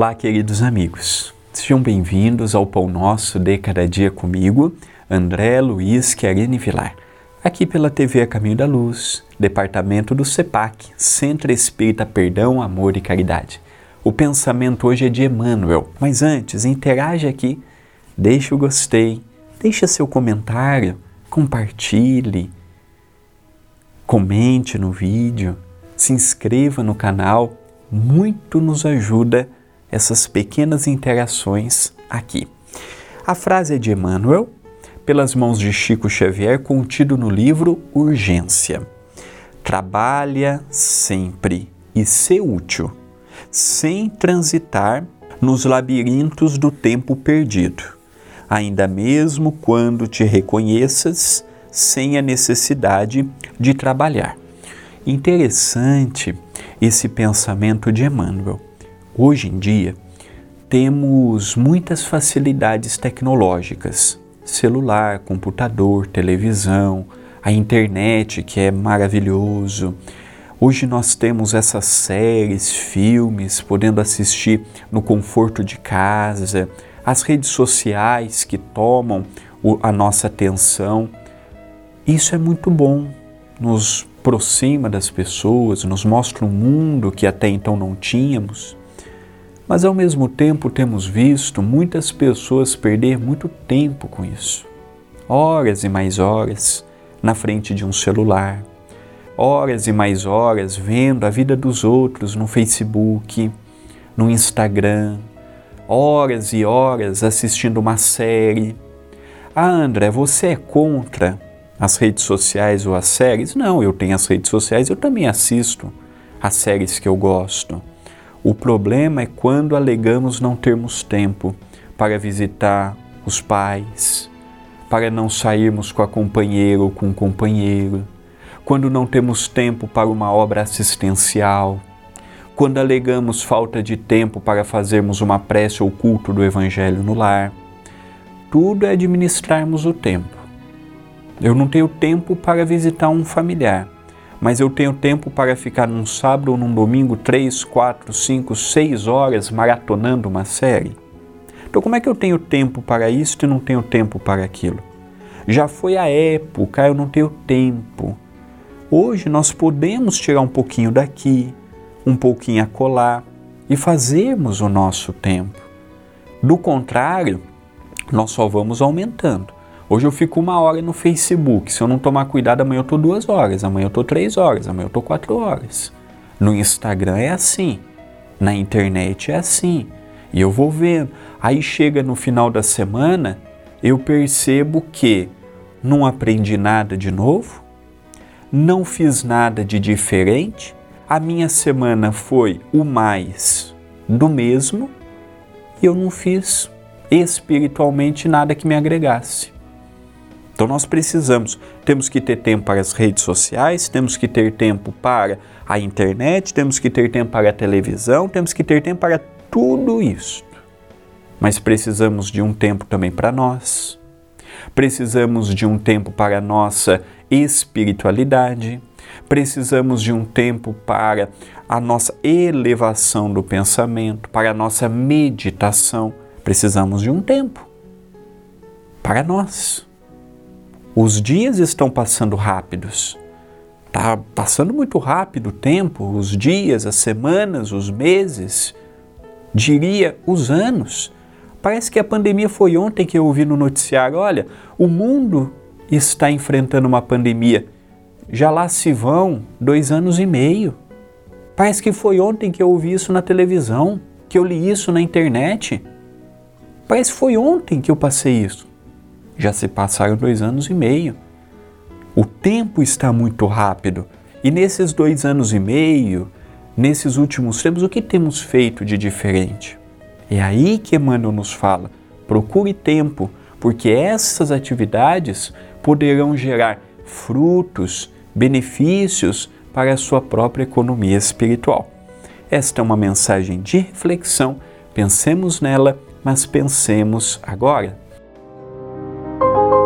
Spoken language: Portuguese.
Olá, queridos amigos. Sejam bem-vindos ao Pão Nosso de Cada Dia comigo, André Luiz Querine Vilar, aqui pela TV A Caminho da Luz, departamento do CEPAC, Centro Espírita Perdão, Amor e Caridade. O pensamento hoje é de Emmanuel, mas antes, interaja aqui, deixe o gostei, deixe seu comentário, compartilhe, comente no vídeo, se inscreva no canal, muito nos ajuda essas pequenas interações aqui. A frase é de Emmanuel, pelas mãos de Chico Xavier, contido no livro Urgência. Trabalha sempre e ser útil, sem transitar nos labirintos do tempo perdido, ainda mesmo quando te reconheças sem a necessidade de trabalhar. Interessante esse pensamento de Emmanuel. Hoje em dia, temos muitas facilidades tecnológicas: celular, computador, televisão, a internet, que é maravilhoso. Hoje nós temos essas séries, filmes, podendo assistir no conforto de casa, as redes sociais que tomam a nossa atenção. Isso é muito bom, nos aproxima das pessoas, nos mostra um mundo que até então não tínhamos. Mas ao mesmo tempo temos visto muitas pessoas perder muito tempo com isso. Horas e mais horas na frente de um celular, horas e mais horas vendo a vida dos outros no Facebook, no Instagram, horas e horas assistindo uma série. Ah, André, você é contra as redes sociais ou as séries? Não, eu tenho as redes sociais, eu também assisto as séries que eu gosto. O problema é quando alegamos não termos tempo para visitar os pais, para não sairmos com a companheira ou com o companheiro, quando não temos tempo para uma obra assistencial, quando alegamos falta de tempo para fazermos uma prece ou culto do Evangelho no lar. Tudo é administrarmos o tempo. Eu não tenho tempo para visitar um familiar mas eu tenho tempo para ficar num sábado ou num domingo três, quatro, cinco, seis horas maratonando uma série? Então, como é que eu tenho tempo para isso e não tenho tempo para aquilo? Já foi a época, eu não tenho tempo. Hoje nós podemos tirar um pouquinho daqui, um pouquinho acolá e fazermos o nosso tempo. Do contrário, nós só vamos aumentando. Hoje eu fico uma hora no Facebook. Se eu não tomar cuidado, amanhã eu estou duas horas, amanhã eu estou três horas, amanhã eu estou quatro horas. No Instagram é assim, na internet é assim. E eu vou vendo. Aí chega no final da semana, eu percebo que não aprendi nada de novo, não fiz nada de diferente, a minha semana foi o mais do mesmo e eu não fiz espiritualmente nada que me agregasse. Então nós precisamos, temos que ter tempo para as redes sociais, temos que ter tempo para a internet, temos que ter tempo para a televisão, temos que ter tempo para tudo isso. Mas precisamos de um tempo também para nós. Precisamos de um tempo para a nossa espiritualidade. Precisamos de um tempo para a nossa elevação do pensamento, para a nossa meditação. Precisamos de um tempo para nós. Os dias estão passando rápidos. Está passando muito rápido o tempo, os dias, as semanas, os meses, diria os anos. Parece que a pandemia foi ontem que eu ouvi no noticiário. Olha, o mundo está enfrentando uma pandemia. Já lá se vão dois anos e meio. Parece que foi ontem que eu ouvi isso na televisão, que eu li isso na internet. Parece que foi ontem que eu passei isso. Já se passaram dois anos e meio. O tempo está muito rápido. E nesses dois anos e meio, nesses últimos tempos, o que temos feito de diferente? É aí que Emmanuel nos fala: procure tempo, porque essas atividades poderão gerar frutos, benefícios para a sua própria economia espiritual. Esta é uma mensagem de reflexão. Pensemos nela, mas pensemos agora Thank you.